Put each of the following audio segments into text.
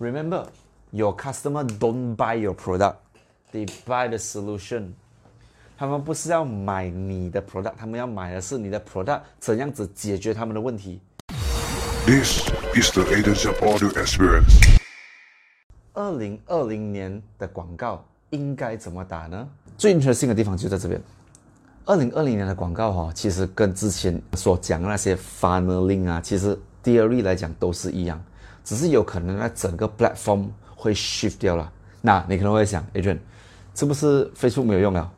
Remember, your customer don't buy your product, they buy the solution. 他们不是要买你的 product，他们要买的是你的 product 怎样子解决他们的问题。This is the Agents of Audio Experience. 二零二零年的广告应该怎么打呢？最 interesting 的地方就在这边。二零二零年的广告哈、其实跟之前所讲的那些 funneling 啊，其实 theory 来讲都是一样，只是有可能那整个 platform 会 shift 掉了。那你可能会想，Adrian，是不是 Facebook 没有用了？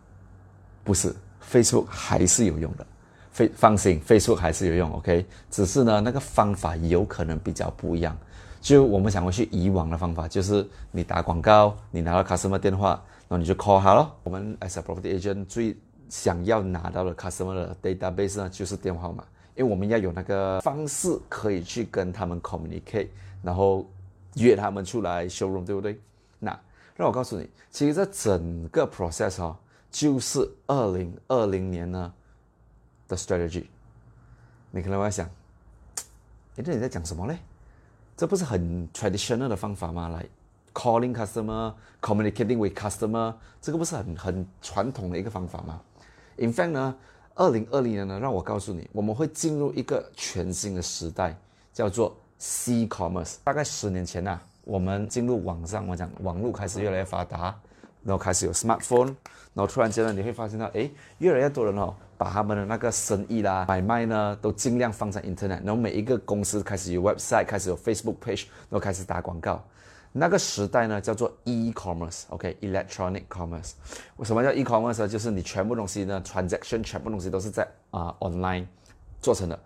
不是，Facebook 还是有用的。非放心，Facebook 还是有用，OK。只是呢，那个方法有可能比较不一样。就我们想回去以往的方法，就是你打广告，你拿到 customer 电话，然后你就 call 他咯。我们 as a property agent 最想要拿到的 customer 的 database 呢，就是电话号码，因为我们要有那个方式可以去跟他们 communicate，然后约他们出来 showroom，对不对？那让我告诉你，其实这整个 process 哦，就是二零二零年呢的 strategy。你可能会想，诶，这你在讲什么嘞？这不是很 traditional 的方法吗？来 calling customer, communicating with customer，这个不是很很传统的一个方法吗？In fact 呢，二零二零年呢，让我告诉你，我们会进入一个全新的时代，叫做 C commerce。大概十年前呐、我们进入网上，我讲网络开始越来越发达，然后开始有 smartphone，然后突然间呢，你会发现到，诶，越来越多人哦，把他们的那个生意啦、买卖呢，都尽量放在 internet，然后每一个公司开始有 website，开始有 Facebook page，然后开始打广告。那个时代呢，叫做 e-commerce，OK，electronic、commerce。为什么叫 e-commerce 呢？就是你全部东西呢，transaction 全部东西都是在啊、online 做成的。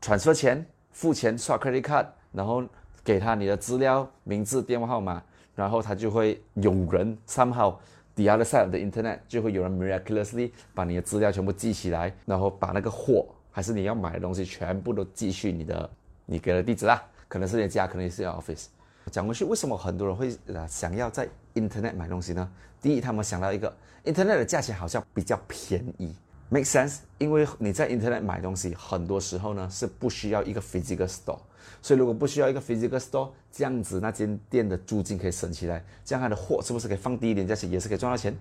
transfer 钱、付钱、刷 credit card，然后给他你的资料、名字、电话号码，然后他就会有人 somehow the other side of the internet 就会有人 miraculously 把你的资料全部记起来，然后把那个货还是你要买的东西全部都寄去你的你给的地址啦，可能是你家，可能也是你的 office。讲回去，为什么很多人会呃想要在 Internet 买东西呢？第一，他们想到一个 Internet 的价钱好像比较便宜，make sense？因为你在 Internet 买东西，很多时候呢是不需要一个 physical store，所以如果不需要一个 physical store，这样子那间店的租金可以省起来，这样它的货是不是可以放低一点价钱，也是可以赚到钱，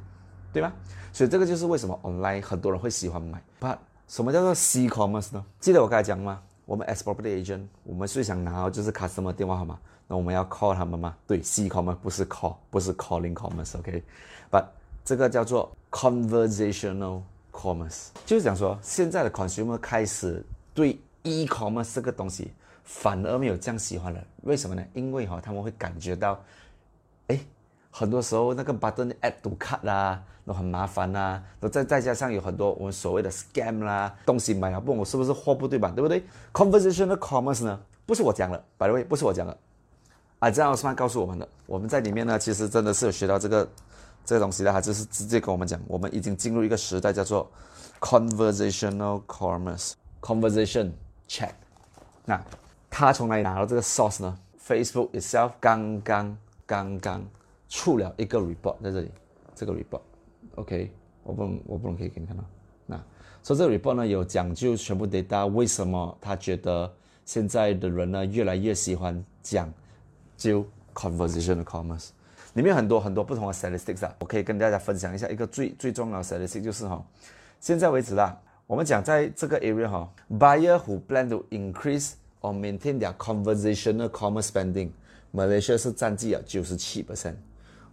对吗？所以这个就是为什么 online 很多人会喜欢买。But 什么叫做 C commerce 呢？记得我刚才讲吗？我们 as property agent，我们最想拿到就是 customer 电话号码。那我们要 call 他们吗？对，C commerce 不是 call，不是 calling commerce，OK？But、这个叫做 conversational commerce，就是讲说现在的 consumer 开始对 e-commerce 这个东西反而没有这样喜欢了。为什么呢？因为哈、他们会感觉到，哎，很多时候那个 button add to cart 啦，都很麻烦啦，然后再再加上有很多我们所谓的 scam 啦，东西买了不我是不是货不对版，对不对？conversational commerce 呢，不是我讲的，by the way，不是我讲的。啊，这样奥斯曼告诉我们的，我们在里面呢，其实真的是有学到这个这个东西呢，他就是直接跟我们讲，我们已经进入一个时代，叫做 conversational commerce，conversation chat。那他从哪里拿到这个 source 呢？Facebook itself 刚刚刚刚出了一个 report 在这里，这个 report，OK，、我不能我不能可以给你看到。那所以这个 report 呢有讲究全部 data，为什么他觉得现在的人呢越来越喜欢讲就 conversational commerce，里面很多很多不同的 statistics 啊，我可以跟大家分享一下一个最最重要的 statistic 就是哈，现在为止啦，我们讲在这个 area 哈，buyer who plan to increase or maintain their conversational commerce spending，Malaysia 是占据了九十七 percent，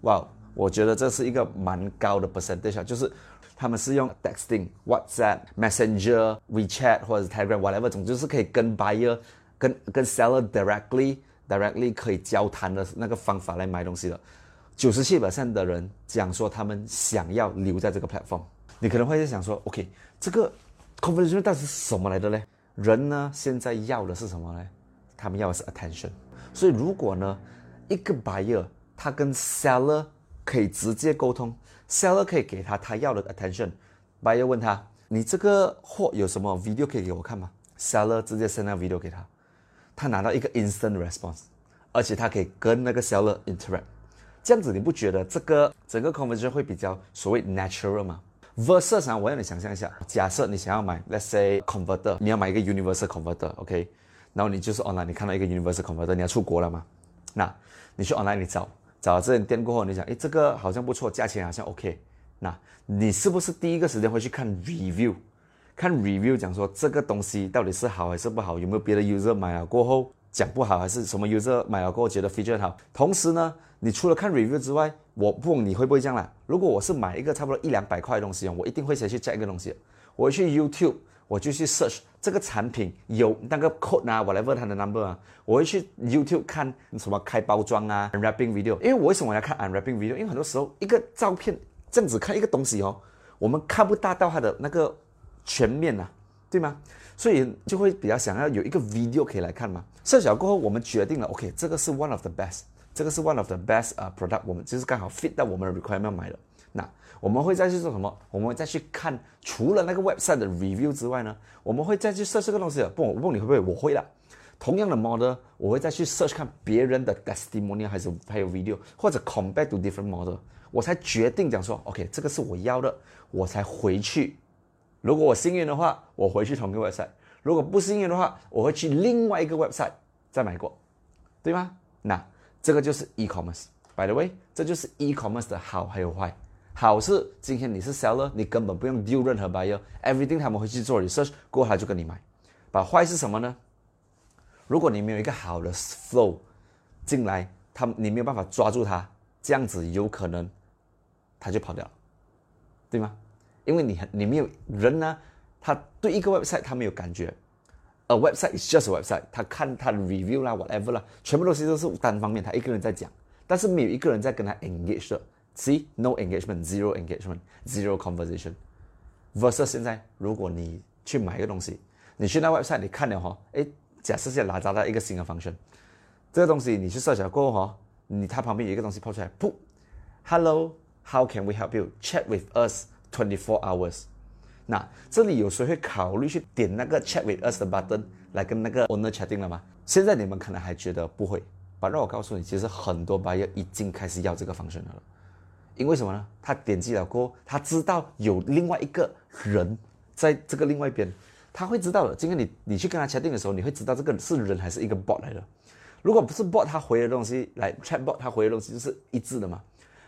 哇，我觉得这是一个蛮高的 percentage 啊，就是他们是用 texting、WhatsApp、Messenger、WeChat 或者是 Telegram whatever，总之是可以跟 buyer 跟跟 seller directly directly 可以交谈的那个方法来买东西的。九十七的人讲说他们想要留在这个 platform。你可能会在想说，OK，这个 conversation 到底是什么来的嘞？人呢现在要的是什么呢？他们要的是 attention。所以如果呢一个 buyer 他跟 seller 可以直接沟通，seller 可以给他他要的 attention，buyer 问他你这个货有什么 video 可以给我看吗？seller 直接 send 那 video 给他，他拿到一个 instant response，而且他可以跟那个 seller interact。这样子你不觉得这个整个 conversation 会比较所谓 natural 吗？Versus 啊，我让你想象一下，假设你想要买，let's say converter，你要买一个 universal converter，OK，、然后你就是 online，你看到一个 universal converter，你要出国了吗？那你去 online 里找找了这间店过后，你想，诶，这个好像不错，价钱好像 OK。那你是不是第一个时间会去看 review？看 review 讲说这个东西到底是好还是不好？有没有别的 user 买了过后讲不好，还是什么 user 买了过后觉得 feature 好？同时呢，你除了看 review 之外，我不问你会不会这样啦？如果我是买一个差不多一两百块的东西，我一定会先去摘一个东西，我会去 YouTube，我就去 search 这个产品有那个 code 啊，whatever 它的 number 啊，我会去 YouTube 看什么开包装啊，unwrapping video。因为我为什么要看 unwrapping video？因为很多时候一个照片这样子看一个东西哦，我们看不大到它的那个全面呐、对吗？所以就会比较想要有一个 video 可以来看嘛。设想过后，我们决定了，OK，这个是 one of the best，这个是 one of the best 啊、product，我们就是刚好 fit 到我们的 requirement 买的。那我们会再去做什么？我们会再去看除了那个 website 的 review 之外呢，我们会再去 search 这个东西。不，我问你会不会？我会的。同样的 model，我会再去 search 看别人的 testimonial 还是还有 video，或者 compare to different model，我才决定讲说，OK，这个是我要的，我才回去。如果我幸运的话，我回去同一个 website；如果不幸运的话，我会去另外一个 website 再买过，对吗？那这个就是 e-commerce。By the way，这就是 e-commerce 的好还有坏。好是今天你是 seller，你根本不用 deal 任何 buyer，everything 他们会去做 research，过后他就跟你买。把坏是什么呢？如果你没有一个好的 flow 进来，他你没有办法抓住他，这样子有可能他就跑掉了，对吗？因为你很你没有人呢，他对一个 website 他没有感觉，a website is just a website，他看他的 review 啦，whatever 啦，全部东西都是单方面，他一个人在讲，但是没有一个人在跟他 engage 的，see no engagement，zero engagement，zero conversation。versus 现在，如果你去买一个东西，你去那 website 你看了哈，诶，假设现在拿找到一个新的 function，这个东西你去设想过后哈，你它旁边有一个东西抛出来，噗，Hello，how can we help you？Chat with us twenty four hours。那这里有谁会考虑去点那个 Chat with us 的 button 来跟那个 owner chatting 了吗？现在你们可能还觉得不会，把让我告诉你，其实很多 buyer 已经开始要这个 function 了。因为什么呢？他点击了过后，他知道有另外一个人在这个另外一边，他会知道的。今天你你去跟他聊天的时候，你会知道这个是人还是一个 bot 来的。如果不是 bot，他回的东西来 chat bot，他回的东西就是一致的嘛。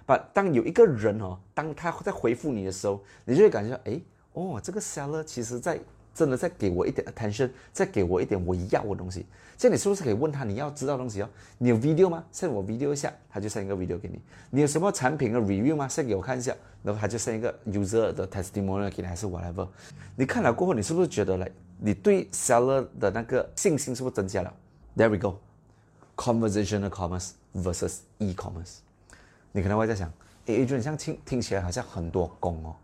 把当有一个人哦，当他在回复你的时候，你就会感觉到哎哦，这个 seller 其实在真的在给我一点 attention，在给我一点我要的东西。这样你是不是可以问他你要知道的东西哦？你有 video 吗？send 我 video 一下，他就 send 一个 video 给你。你有什么产品的 review 吗？send 给我看一下，然后他就 send 一个 user 的 testimonial 给你，还是 whatever。你看了过后，你是不是觉得嘞，你对 seller 的那个信心是不是增加了？There we go。Conversational commerce versus e-commerce，你可能会在想，诶，就你像听听起来好像很多工哦。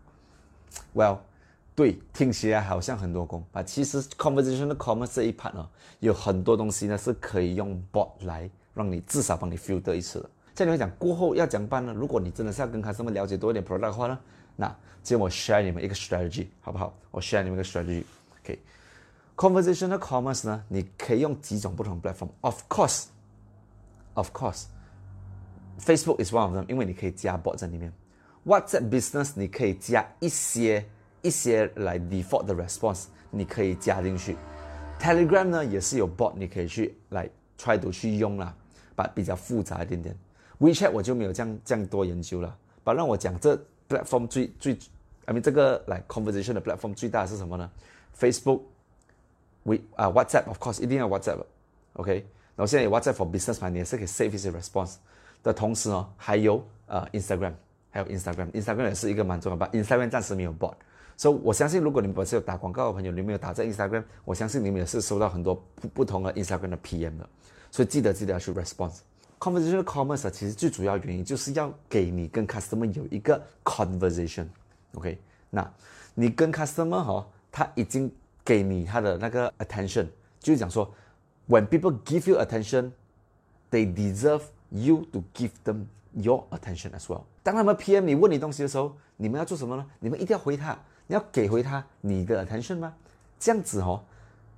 Well，对，听起来好像很多工，啊，其实 conversational commerce 这一 part 呢，有很多东西呢是可以用 bot 来让你至少帮你 filter 一次的。这样你会讲过后要讲办呢？如果你真的是要跟 customer 了解多一点 product 的话呢，那今天我 share 你们一个 strategy 好不好？我 share 你们一个 strategy。OK。Conversational commerce 呢，你可以用几种不同 platform。Of course, of course, Facebook is one of them，因为你可以加 bot 在里面。WhatsApp Business 你可以加一些一些来 default 的 response，你可以加进去。Telegram 呢也是有 bot，你可以去来 try to 去用啦，把比较复杂一点点。WeChat 我就没有这样这样多研究了。把让我讲这 platform 最最，I mean 这个来 conversation 的 platform 最大的是什么呢？Facebook。We 啊、uh,，WhatsApp of course 一定要 WhatsApp，OK，、okay? 然后现在有 WhatsApp for Business 嘛，你也是可以 save 一些 response 的同时呢，还有呃 Instagram，还有 Instagram，Instagram 也是一个蛮重要的，Instagram 暂时没有 bot，所、so, 以我相信如果你们本身有打广告的朋友，你们有打在 Instagram，我相信你们也是收到很多不不同的 Instagram 的 PM 的，所以记得记得要去 response。Conversational commerce 其实最主要原因就是要给你跟 customer 有一个 conversation，OK，、那你跟 customer 哈、他已经给你他的那个 attention，就是讲说，when people give you attention，they deserve you to give them your attention as well。当他们 PM 你问你东西的时候，你们要做什么呢？你们一定要回他，你要给回他你的 attention 吗？这样子哦，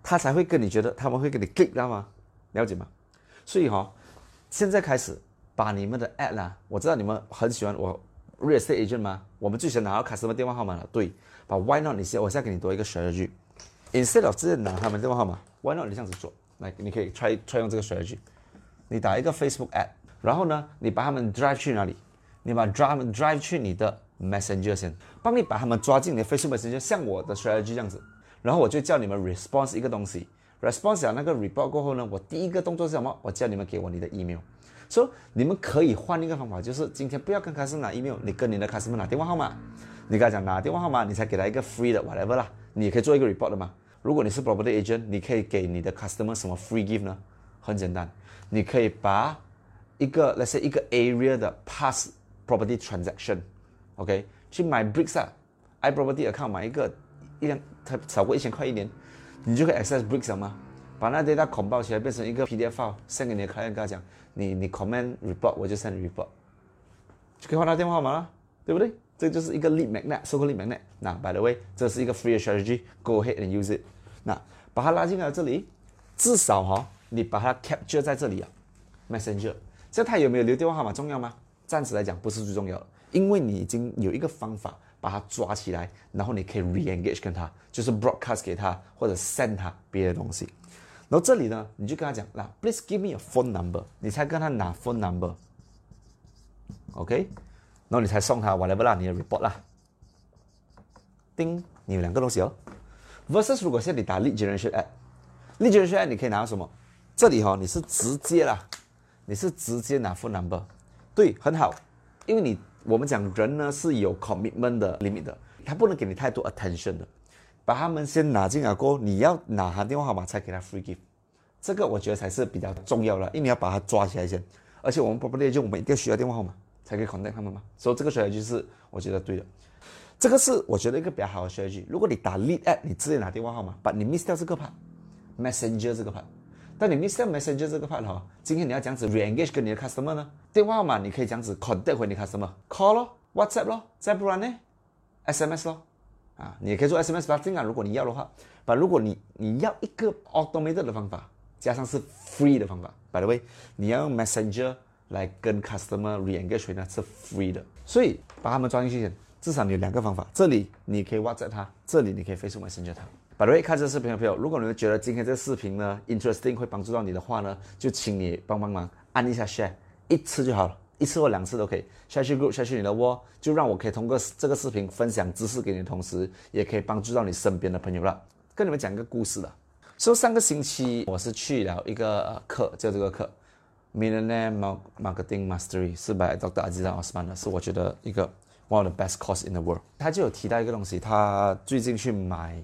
他才会跟你觉得他们会跟你 click 到吗？了解吗？所以哦，现在开始把你们的 ad 啦，我知道你们很喜欢我 real estate agent 吗？我们最喜欢拿到 customer 电话号码了，对，把 why not 你先，我现在给你多一个 strategy。Instead of 直接拿他们电话号码，Why not 你这样子做？来，你可以 try try 用这个 strategy。你打一个 Facebook ad，然后呢，你把他们 drive 去哪里？你把 drive drive 去你的 Messenger 先，帮你把他们抓进你的 Facebook Messenger，像我的 strategy 这样子。然后我就叫你们 response 一个东西，response 了那个 report 过后呢，我第一个动作是什么？我叫你们给我你的 email。所以你们可以换一个方法，就是今天不要跟 customer 拿 email，你跟你的 customer 拿电话号码。你跟他讲拿电话号码，你才给他一个 free 的 whatever 啦。你可以做一个 report 的嘛。如果你是 property agent，你可以给你的 customer 什么 free gift 呢？很简单，你可以把一个 let's say 一个 area 的 past property transaction OK，去买 bricks 啊，i property account 买一个一两，它超过一千块一年，你就可以 access bricks 了吗？把那 data 捆绑起来变成一个 PDF file，send 给你的 client，跟他讲，你你 comment report，我就 send report，就可以换他电话号码了，对不对？这就是一个 lead magnet，so called lead magnet。那 by the way，这是一个 free strategy，go ahead and use it。那把它拉进来这里，至少哈、你把它 capture 在这里啊，messenger。这他有没有留电话号码重要吗？暂时来讲不是最重要的，因为你已经有一个方法把它抓起来，然后你可以 re-engage 跟他，就是 broadcast 给他或者 send 他别的东西。然后这里呢，你就跟他讲，那 please give me a phone number，你才跟他拿 phone number，OK？、然后你才送他 whatever 啦，你的 report 啦。叮，你有两个东西哦。versus 如果是你打 lead generation ad，lead generation ad 你可以拿到什么？这里哈、哦，你是直接啦，你是直接拿 phone number，对，很好，因为你我们讲人呢是有 commitment 的 limit 的，他不能给你太多 attention 的，把他们先拿进来过后，你要拿他电话号码才给他 free gift，这个我觉得才是比较重要的，因为你要把他抓起来先，而且我们 property 就我们一定需要电话号码才可以 contact 他们嘛，所以这个 strategy 是我觉得对的。这个是我觉得一个比较好的 strategy。如果你打 lead ad，你直接拿电话号码，把你 miss 掉这个 part，messenger 这个 part。但你 miss 掉 messenger 这个 part 哈，今天你要这样子 re-engage 跟你的 customer 呢？电话号码你可以这样子 contact 回你 customer，call 咯，WhatsApp 咯，再不然呢，SMS 咯，啊，你也可以做 SMS marketing 啊，如果你要的话。把如果你你要一个 automated 的方法，加上是 free 的方法，by the way，你要用 messenger 来跟 customer re-engage 回呢是 free 的，所以把他们抓进去先。至少你有两个方法，这里你可以 WhatsApp 他，这里你可以 Facebook Messenger 他。By the way，看这视频的朋友，如果你们觉得今天这个视频呢 interesting 会帮助到你的话呢，就请你帮帮忙按一下 share，一次就好了，一次或两次都可以。下去 group 下去你的 wall，就让我可以通过这个视频分享知识给你的同时，也可以帮助到你身边的朋友了。跟你们讲一个故事了。说上个星期我是去了一个课，就这个课，Millionaire Marketing Mastery 是 by Dr. Aziz Osman 的，是我觉得一个 one of the best course in the world。他就有提到一个东西，他最近去买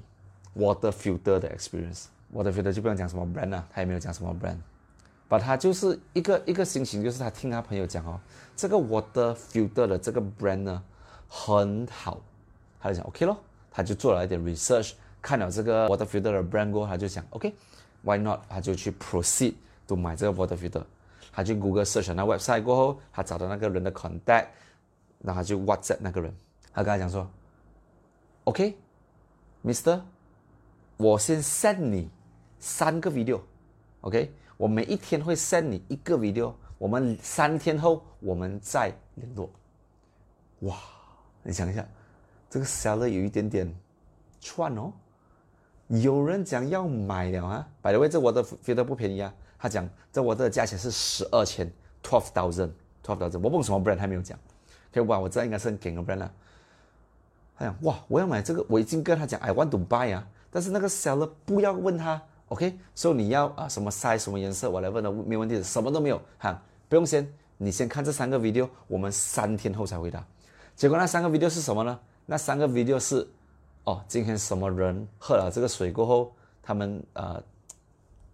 water filter 的 experience。water filter 就不用讲什么 brand 了、他也没有讲什么 brand。把他就是一个一个心情，就是他听他朋友讲哦，这个 water filter 的这个 brand 呢很好，他就讲 OK 咯，他就做了一点 research，看了这个 water filter 的 brand 过后，他就想 OK，why not？他就去 proceed to 买这个 water filter。他去 Google search 那 website 过后，他找到那个人的 contact，然后他就 WhatsApp 那个人，他跟他讲说，OK，Mister，我先 send 你三个 video，OK，、我每一天会 send 你一个 video，我们三天后我们再联络。哇，你想一下，这个 seller 有一点点串哦。有人讲要买了啊，by the way，这我的 filter 不便宜啊。他讲这我的价钱是十二千，twelve thousand，twelve thousand。我问什么 brand 还没有讲，可以哇，我知道应该是很顶的 brand 了。他讲哇，我要买这个，我已经跟他讲 I want to buy 啊，但是那个 seller 不要问他，OK，所、so、以你要啊什么 size 什么颜色我来问了没问题的，什么都没有哈，不用先，你先看这三个 video，我们三天后才回答。结果那三个 video 是什么呢？那三个 video 是哦，今天什么人喝了这个水过后，他们呃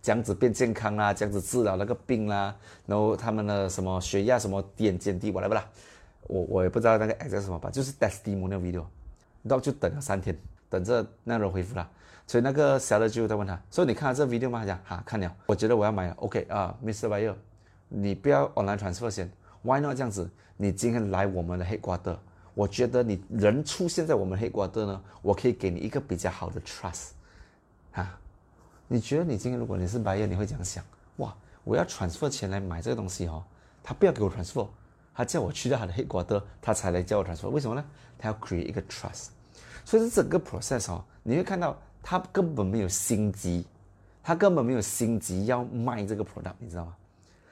这样子变健康啦，这样子治疗那个病啦，然后他们的什么血压什么点减低我来不啦，我我也不知道那个 X 什么吧，就是 testimonial video。然后就等了三天，等着那人回复啦。所以那个 seller 就在问他，所以你看了这 video 吗？他讲哈看了，我觉得我要买了。OK 啊，Mr. Buyer，你不要 online transfer 先，Why not 这样子？你今天来我们的 headquarter，我觉得你人出现在我们 headquarter 呢，我可以给你一个比较好的 trust，啊，你觉得你今天如果你是 buyer，你会怎样想？哇，我要 transfer 钱来买这个东西哦，他不要给我 transfer。他叫我去到他的 headquarter，他才来叫我 transfer。为什么呢？他要 create 一个 trust。所以这整个 process 哦，你会看到他根本没有心急，他根本没有心急要卖这个 product，你知道吗？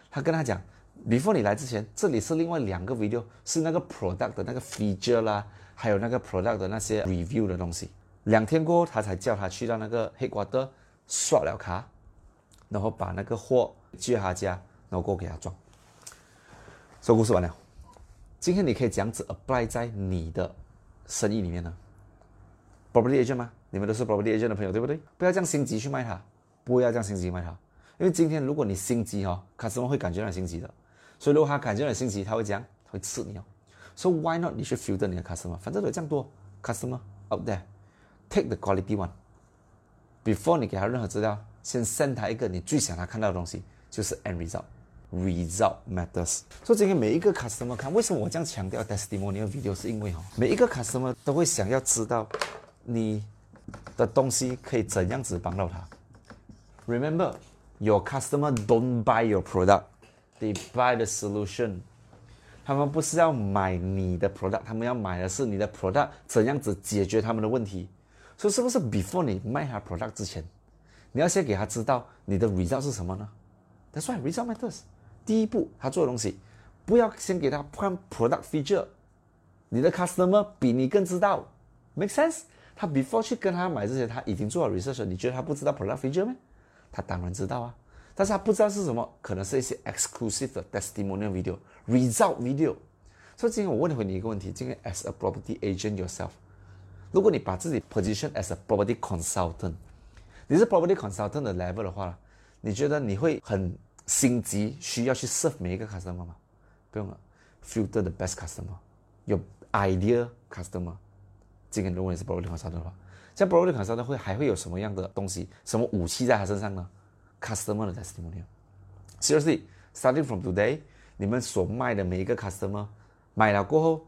他跟他讲，before 你来之前，这里是另外两个 video，是那个 product 的那个 feature 啦，还有那个 product 的那些 review 的东西。两天过后，他才叫他去到那个黑瓜的刷了卡，然后把那个货寄他家，然后过给他装。说故事完了，今天你可以这样子 apply 在你的生意里面呢？property agent 吗？你们都是 property agent 的朋友，对不对？不要这样心急去卖它，不要这样心急卖它。因为今天如果你心急哈，customer 会感觉到你心急的，所以如果他感觉到你心急，他会讲，会刺你哦。So why not 你去 filter 你的 customer？反正有这样多 customer out there，take the quality one。Before 你给他任何资料，先 send 他一个你最想他看到的东西，就是 end result。Result matters。所以今天每一个 customer 看，为什么我这样强调 testimonial video？是因为哈，每一个 customer 都会想要知道你的东西可以怎样子帮到他。Remember。Your customer don't buy your product, they buy the solution. 他们不是要买你的 product，他们要买的是你的 product 怎样子解决他们的问题。所以是不是 before 你卖他 product 之前，你要先给他知道你的 result 是什么呢？That's why result matters. 第一步，他做的东西，不要先给他看 product feature。你的 customer 比你更知道，make sense？他 before 去跟他买这些，他已经做了 research，你觉得他不知道 product feature 吗？他当然知道啊，但是他不知道是什么，可能是一些 exclusive 的 testimonial video、result video。所以今天我问回你一个问题：今天 as a property agent yourself，如果你把自己 position as a property consultant，你是 property consultant 的 level 的话，你觉得你会很心急需要去 serve 每一个 customer 吗？不用了，filter the best customer，有 ideal customer。今天如果你是 broadcast 的话。像 b r o d c a s t 会还会有什么样的东西、什么武器在他身上呢？Customer 的 testimonial。Seriously, starting from today，你们所卖的每一个 customer 买了过后，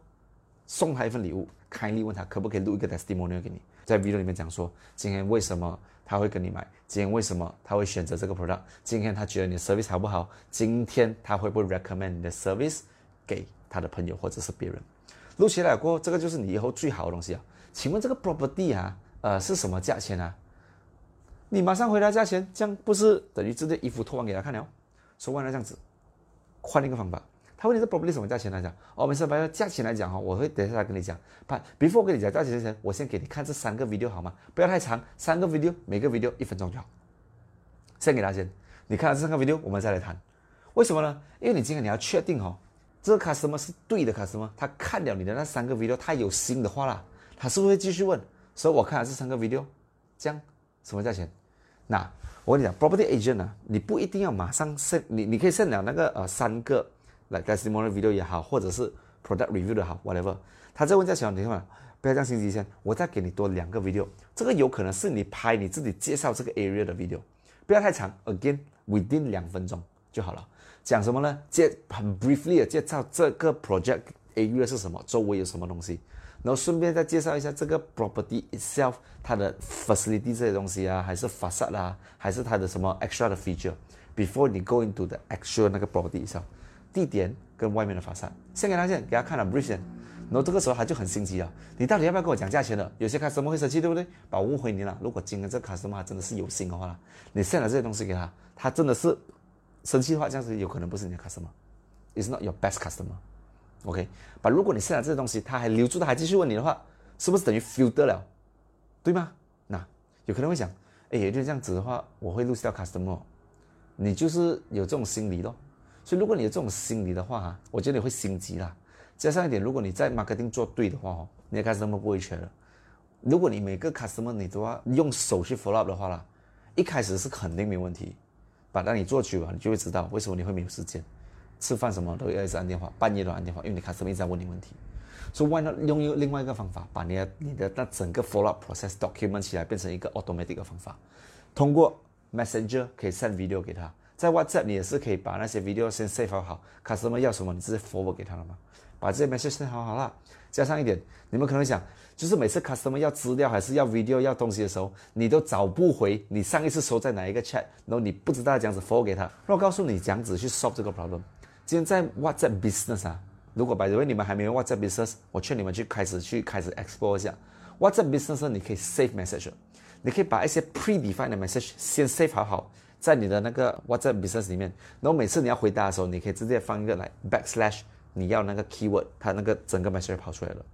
送他一份礼物，开力问他可不可以录一个 testimonial 给你，在 video 里面讲说今天为什么他会跟你买，今天为什么他会选择这个 product，今天他觉得你的 service 好不好，今天他会不会 recommend 你的 service 给他的朋友或者是别人。录起来过后，这个就是你以后最好的东西啊。请问这个 property 啊？呃，是什么价钱啊？你马上回答价钱，这样不是等于直接衣服脱完给他看了？说完了这样子，换一个方法。他问你这 property 什么价钱来讲？哦，没事，把价钱来讲哈，我会等一下跟你讲。把 before 我跟你讲价钱之前，我先给你看这三个 video 好吗？不要太长，三个 video，每个 video 一分钟就好。先给他先，你看了这三个 video，我们再来谈。为什么呢？因为你今天你要确定哈，这个 customer 是对的 customer，他看了你的那三个 video，他有心的话啦，他是不是会继续问？所以我看了这三个 video，这样什么价钱？那我跟你讲，property agent 啊，你不一定要马上 send，你你可以 send 了那个呃三个，like testimonial video 也好，或者是 product review 的好，whatever。他在问价钱，你看嘛，不要这样心急先，我再给你多两个 video，这个有可能是你拍你自己介绍这个 area 的 video，不要太长，again within 两分钟就好了。讲什么呢？介很 briefly 的介绍这个 project area 是什么，周围有什么东西。然后顺便再介绍一下这个 property itself，它的 facility 这些东西啊，还是 facade 啊，还是它的什么 extra 的 feature。Before 你 go into the actual 那个 property itself，地点跟外面的 facade，先给他先给他看了 brief，然后这个时候他就很心急了，你到底要不要跟我讲价钱的？有些 customer 会生气，对不对？把我问回你了。如果今天这 customer 真的是有心的话，你 send 了这些东西给他，他真的是生气的话，这样子有可能不是你的 customer，is not your best customer。OK，把如果你现在这些东西他还留住，他还继续问你的话，是不是等于 filter 了，对吗？那有可能会想，哎，也就这样子的话，我会 lose 掉 customer。你就是有这种心理咯。所以如果你有这种心理的话，我觉得你会心急啦。加上一点，如果你在 marketing 做对的话哦，你的 customer 不会缺的。如果你每个 customer 你都要用手去 follow up 的话啦，一开始是肯定没问题，把当你做久了，你就会知道为什么你会没有时间。吃饭什么都要一直按电话，半夜都按电话，因为你看什么一直在问你问题。所以 why not 用用另外一个方法，把你的你的那整个 follow up process document 起来，变成一个 automatic 的方法。通过 messenger 可以 send video 给他，在 WhatsApp 你也是可以把那些 video 先 save 好好，customer 要什么你直接 forward 给他了吗？把这些 message 先好好啦。加上一点，你们可能想，就是每次 customer 要资料还是要 video 要东西的时候，你都找不回你上一次收在哪一个 chat，然后你不知道这样子 forward 给他。那我告诉你，这样子去 solve 这个 problem。今天在 WhatsApp Business 啊，如果 by the way 你们还没有 WhatsApp Business，我劝你们去开始去开始 explore 一下 WhatsApp Business。你可以 save message，你可以把一些 predefined 的 message 先 save 好好，在你的那个 WhatsApp Business 里面，然后每次你要回答的时候，你可以直接放一个来 backslash 你要那个 keyword，它那个整个 message 跑出来了。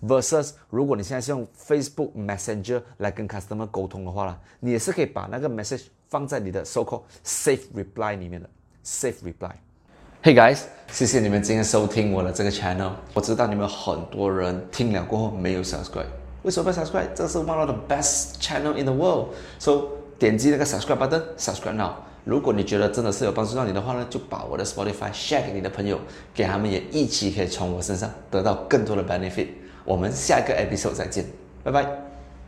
Versus 如果你现在是用 Facebook Messenger 来跟 customer 沟通的话啦，你也是可以把那个 message 放在你的 so-called safe reply 里面的 safe reply。Hey guys，谢谢你们今天收听我的这个 channel。我知道你们很多人听了过后没有 subscribe，为什么不 subscribe？这是 one of the best channel in the world。So 点击那个 subscribe button，subscribe now。如果你觉得真的是有帮助到你的话呢，就把我的 Spotify share 给你的朋友，给他们也一起可以从我身上得到更多的 benefit。我们下一个 episode 再见，拜拜。